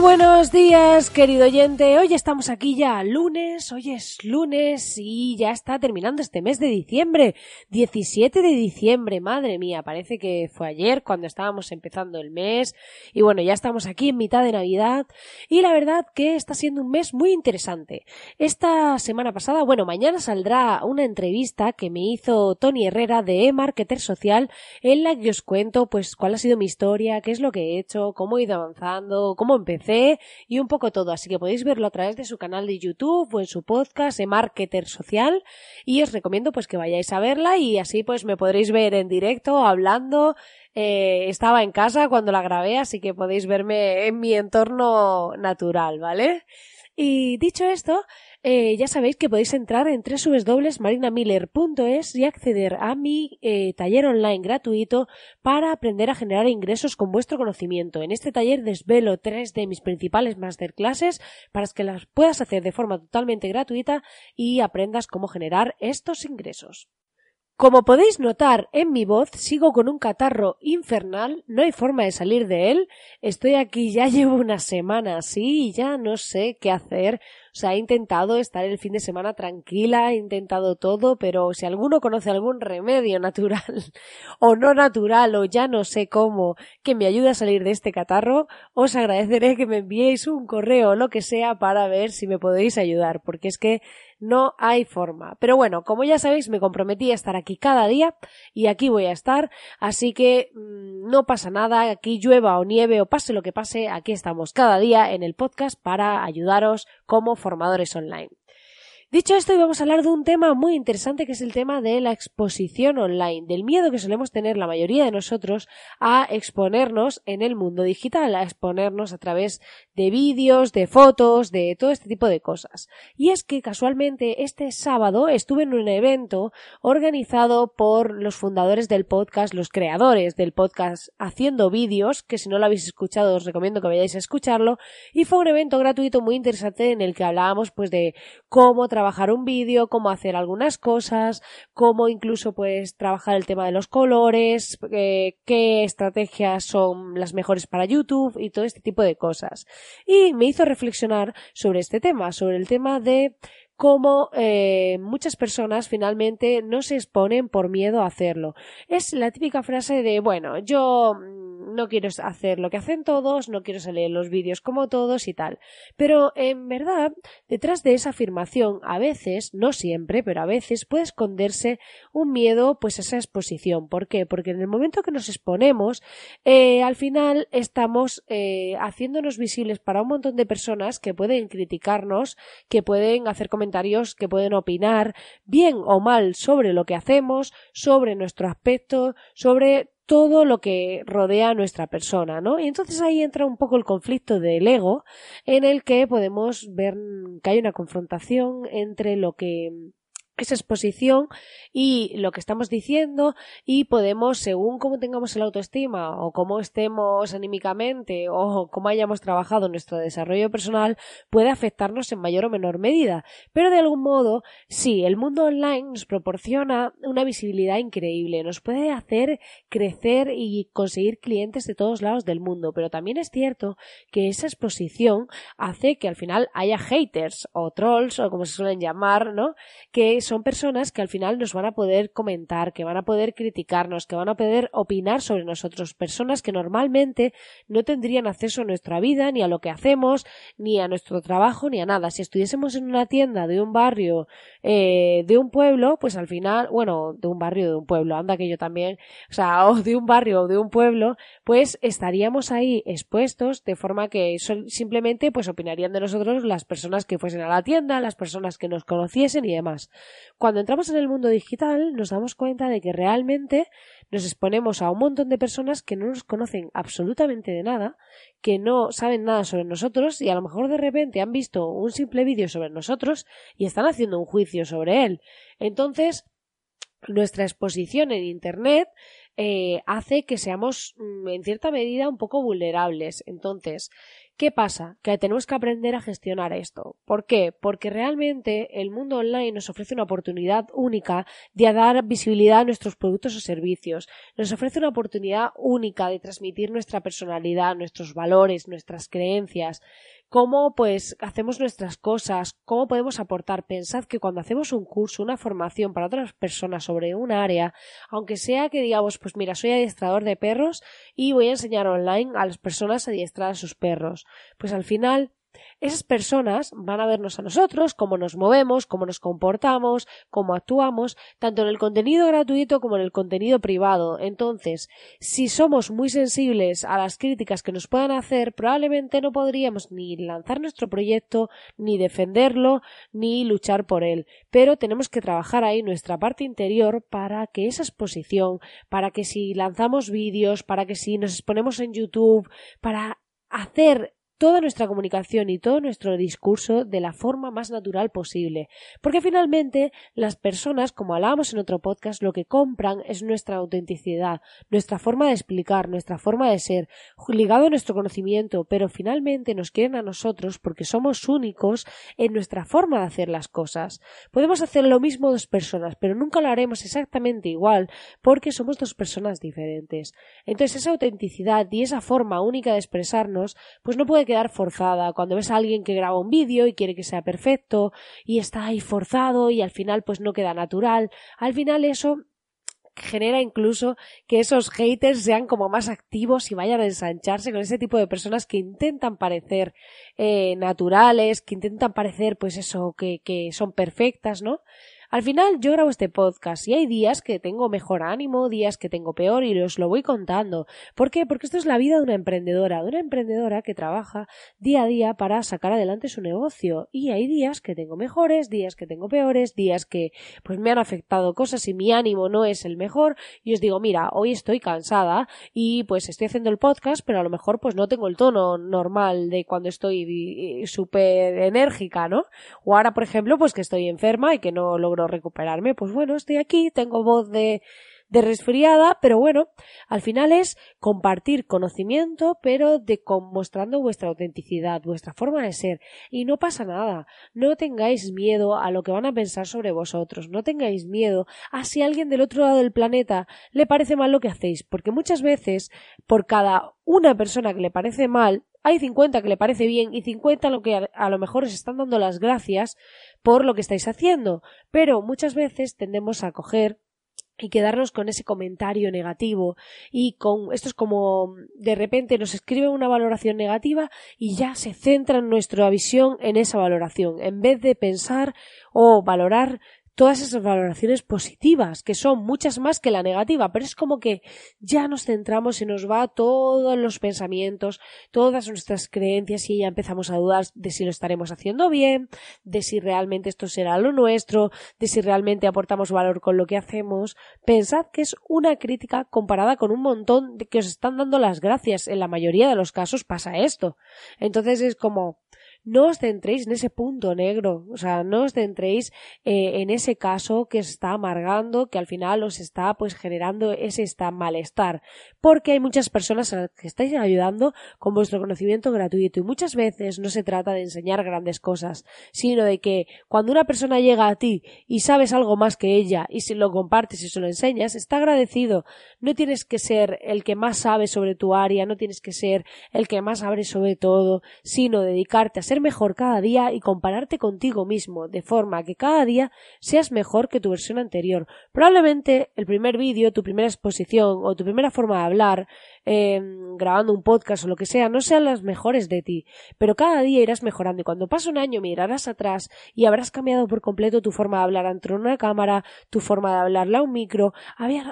Buenos días, querido oyente. Hoy estamos aquí ya lunes, hoy es lunes y ya está terminando este mes de diciembre. 17 de diciembre, madre mía, parece que fue ayer cuando estábamos empezando el mes. Y bueno, ya estamos aquí en mitad de Navidad y la verdad que está siendo un mes muy interesante. Esta semana pasada, bueno, mañana saldrá una entrevista que me hizo Tony Herrera de eMarketer Social en la que os cuento pues cuál ha sido mi historia, qué es lo que he hecho, cómo he ido avanzando, cómo empecé y un poco todo. Así que podéis verlo a través de su canal de YouTube o en su podcast de Marketer Social y os recomiendo pues que vayáis a verla y así pues me podréis ver en directo hablando. Eh, estaba en casa cuando la grabé, así que podéis verme en mi entorno natural, ¿vale? Y dicho esto, eh, ya sabéis que podéis entrar en www.marinamiller.es y acceder a mi eh, taller online gratuito para aprender a generar ingresos con vuestro conocimiento. En este taller desvelo tres de mis principales masterclasses para que las puedas hacer de forma totalmente gratuita y aprendas cómo generar estos ingresos. Como podéis notar en mi voz, sigo con un catarro infernal, no hay forma de salir de él. Estoy aquí ya llevo una semana así y ya no sé qué hacer. O sea, he intentado estar el fin de semana tranquila, he intentado todo, pero si alguno conoce algún remedio natural o no natural o ya no sé cómo que me ayude a salir de este catarro, os agradeceré que me enviéis un correo o lo que sea para ver si me podéis ayudar, porque es que no hay forma. Pero bueno, como ya sabéis, me comprometí a estar aquí cada día y aquí voy a estar, así que mmm, no pasa nada, aquí llueva o nieve o pase lo que pase, aquí estamos cada día en el podcast para ayudaros como formadores online. Dicho esto, hoy vamos a hablar de un tema muy interesante que es el tema de la exposición online, del miedo que solemos tener la mayoría de nosotros a exponernos en el mundo digital, a exponernos a través de vídeos, de fotos, de todo este tipo de cosas. Y es que casualmente este sábado estuve en un evento organizado por los fundadores del podcast, los creadores del podcast Haciendo Vídeos, que si no lo habéis escuchado os recomiendo que vayáis a escucharlo, y fue un evento gratuito muy interesante en el que hablábamos pues de cómo trabajar un vídeo, cómo hacer algunas cosas, cómo incluso pues trabajar el tema de los colores, eh, qué estrategias son las mejores para YouTube y todo este tipo de cosas. Y me hizo reflexionar sobre este tema, sobre el tema de cómo eh, muchas personas finalmente no se exponen por miedo a hacerlo. Es la típica frase de, bueno, yo no quiero hacer lo que hacen todos, no quiero salir en los vídeos como todos y tal. Pero en verdad, detrás de esa afirmación, a veces, no siempre, pero a veces puede esconderse un miedo pues a esa exposición. ¿Por qué? Porque en el momento que nos exponemos, eh, al final estamos eh, haciéndonos visibles para un montón de personas que pueden criticarnos, que pueden hacer comentarios, que pueden opinar bien o mal sobre lo que hacemos, sobre nuestro aspecto, sobre todo lo que rodea a nuestra persona, ¿no? Y entonces ahí entra un poco el conflicto del ego, en el que podemos ver que hay una confrontación entre lo que esa exposición y lo que estamos diciendo y podemos, según cómo tengamos el autoestima o cómo estemos anímicamente o cómo hayamos trabajado nuestro desarrollo personal, puede afectarnos en mayor o menor medida. Pero de algún modo, sí, el mundo online nos proporciona una visibilidad increíble, nos puede hacer crecer y conseguir clientes de todos lados del mundo, pero también es cierto que esa exposición hace que al final haya haters o trolls o como se suelen llamar, ¿no? Que son personas que al final nos van a poder comentar, que van a poder criticarnos, que van a poder opinar sobre nosotros, personas que normalmente no tendrían acceso a nuestra vida, ni a lo que hacemos, ni a nuestro trabajo, ni a nada. Si estuviésemos en una tienda de un barrio, eh, de un pueblo, pues al final, bueno, de un barrio, de un pueblo, anda que yo también, o sea, o de un barrio o de un pueblo, pues estaríamos ahí expuestos de forma que simplemente pues opinarían de nosotros las personas que fuesen a la tienda, las personas que nos conociesen y demás. Cuando entramos en el mundo digital nos damos cuenta de que realmente nos exponemos a un montón de personas que no nos conocen absolutamente de nada, que no saben nada sobre nosotros y a lo mejor de repente han visto un simple vídeo sobre nosotros y están haciendo un juicio sobre él. Entonces, nuestra exposición en Internet eh, hace que seamos mm, en cierta medida un poco vulnerables. Entonces, ¿Qué pasa? Que tenemos que aprender a gestionar esto. ¿Por qué? Porque realmente el mundo online nos ofrece una oportunidad única de dar visibilidad a nuestros productos o servicios. Nos ofrece una oportunidad única de transmitir nuestra personalidad, nuestros valores, nuestras creencias cómo pues hacemos nuestras cosas, cómo podemos aportar. Pensad que cuando hacemos un curso, una formación para otras personas sobre un área, aunque sea que digamos, pues mira, soy adiestrador de perros y voy a enseñar online a las personas a adiestrar a sus perros, pues al final esas personas van a vernos a nosotros, cómo nos movemos, cómo nos comportamos, cómo actuamos, tanto en el contenido gratuito como en el contenido privado. Entonces, si somos muy sensibles a las críticas que nos puedan hacer, probablemente no podríamos ni lanzar nuestro proyecto, ni defenderlo, ni luchar por él. Pero tenemos que trabajar ahí nuestra parte interior para que esa exposición, para que si lanzamos vídeos, para que si nos exponemos en YouTube, para hacer toda nuestra comunicación y todo nuestro discurso de la forma más natural posible. Porque finalmente las personas, como hablábamos en otro podcast, lo que compran es nuestra autenticidad, nuestra forma de explicar, nuestra forma de ser, ligado a nuestro conocimiento, pero finalmente nos quieren a nosotros porque somos únicos en nuestra forma de hacer las cosas. Podemos hacer lo mismo dos personas, pero nunca lo haremos exactamente igual porque somos dos personas diferentes. Entonces esa autenticidad y esa forma única de expresarnos pues no puede quedar forzada. Cuando ves a alguien que graba un vídeo y quiere que sea perfecto y está ahí forzado y al final pues no queda natural, al final eso genera incluso que esos haters sean como más activos y vayan a ensancharse con ese tipo de personas que intentan parecer eh, naturales, que intentan parecer pues eso, que, que son perfectas, ¿no? Al final yo grabo este podcast y hay días que tengo mejor ánimo, días que tengo peor y os lo voy contando. ¿Por qué? Porque esto es la vida de una emprendedora, de una emprendedora que trabaja día a día para sacar adelante su negocio. Y hay días que tengo mejores, días que tengo peores, días que pues me han afectado cosas y mi ánimo no es el mejor y os digo, mira, hoy estoy cansada y pues estoy haciendo el podcast, pero a lo mejor pues no tengo el tono normal de cuando estoy eh, súper enérgica, ¿no? O ahora, por ejemplo, pues que estoy enferma y que no logro recuperarme. Pues bueno, estoy aquí, tengo voz de, de resfriada, pero bueno, al final es compartir conocimiento, pero de mostrando vuestra autenticidad, vuestra forma de ser. Y no pasa nada. No tengáis miedo a lo que van a pensar sobre vosotros. No tengáis miedo a si a alguien del otro lado del planeta le parece mal lo que hacéis, porque muchas veces, por cada una persona que le parece mal, hay 50 que le parece bien y 50 lo que a, lo mejor os están dando las gracias por lo que estáis haciendo. Pero muchas veces tendemos a coger y quedarnos con ese comentario negativo y con esto es como de repente nos escribe una valoración negativa y ya se centra en nuestra visión en esa valoración en vez de pensar o valorar todas esas valoraciones positivas, que son muchas más que la negativa, pero es como que ya nos centramos y nos va todos los pensamientos, todas nuestras creencias y ya empezamos a dudar de si lo estaremos haciendo bien, de si realmente esto será lo nuestro, de si realmente aportamos valor con lo que hacemos. Pensad que es una crítica comparada con un montón de que os están dando las gracias. En la mayoría de los casos pasa esto. Entonces es como, no os centréis en ese punto negro, o sea, no os centréis eh, en ese caso que os está amargando, que al final os está pues generando ese está malestar, porque hay muchas personas a las que estáis ayudando con vuestro conocimiento gratuito y muchas veces no se trata de enseñar grandes cosas, sino de que cuando una persona llega a ti y sabes algo más que ella y si lo compartes y se lo enseñas, está agradecido. No tienes que ser el que más sabe sobre tu área, no tienes que ser el que más sabe sobre todo, sino dedicarte a ser mejor cada día y compararte contigo mismo, de forma que cada día seas mejor que tu versión anterior. Probablemente el primer vídeo, tu primera exposición o tu primera forma de hablar eh, grabando un podcast o lo que sea, no sean las mejores de ti, pero cada día irás mejorando. Y cuando pase un año mirarás atrás y habrás cambiado por completo tu forma de hablar ante una cámara, tu forma de hablarle a un micro,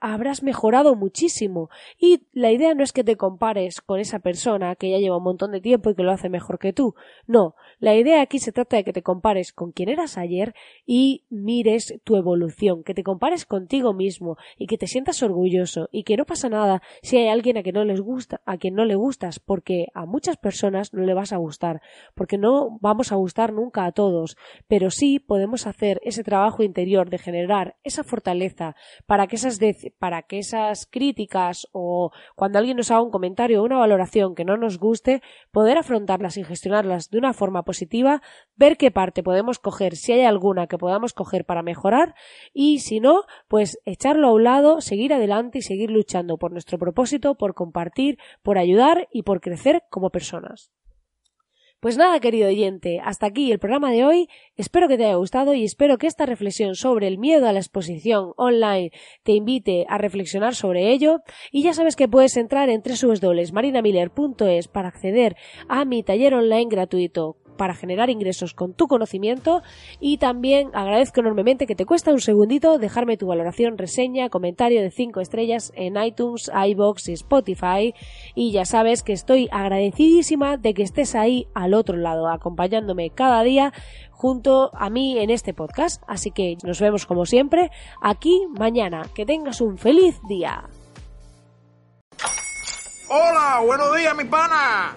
habrás mejorado muchísimo. Y la idea no es que te compares con esa persona que ya lleva un montón de tiempo y que lo hace mejor que tú, no, la idea aquí se trata de que te compares con quien eras ayer y mires tu evolución, que te compares contigo mismo y que te sientas orgulloso y que no pasa nada si hay alguien a quien no les gusta, a quien no le gustas, porque a muchas personas no le vas a gustar, porque no vamos a gustar nunca a todos, pero sí podemos hacer ese trabajo interior de generar esa fortaleza para que esas para que esas críticas o cuando alguien nos haga un comentario o una valoración que no nos guste, poder afrontarlas y gestionarlas de una forma positiva, ver qué parte podemos coger, si hay alguna que podamos coger para mejorar y si no, pues echarlo a un lado, seguir adelante y seguir luchando por nuestro propósito, por compartir, por ayudar y por crecer como personas. Pues nada, querido oyente, hasta aquí el programa de hoy. Espero que te haya gustado y espero que esta reflexión sobre el miedo a la exposición online te invite a reflexionar sobre ello. Y ya sabes que puedes entrar en www.marinamiller.es para acceder a mi taller online gratuito para generar ingresos con tu conocimiento y también agradezco enormemente que te cuesta un segundito dejarme tu valoración, reseña, comentario de 5 estrellas en iTunes, iBox y Spotify y ya sabes que estoy agradecidísima de que estés ahí al otro lado acompañándome cada día junto a mí en este podcast. Así que nos vemos como siempre aquí mañana. Que tengas un feliz día. Hola, buenos días mi pana.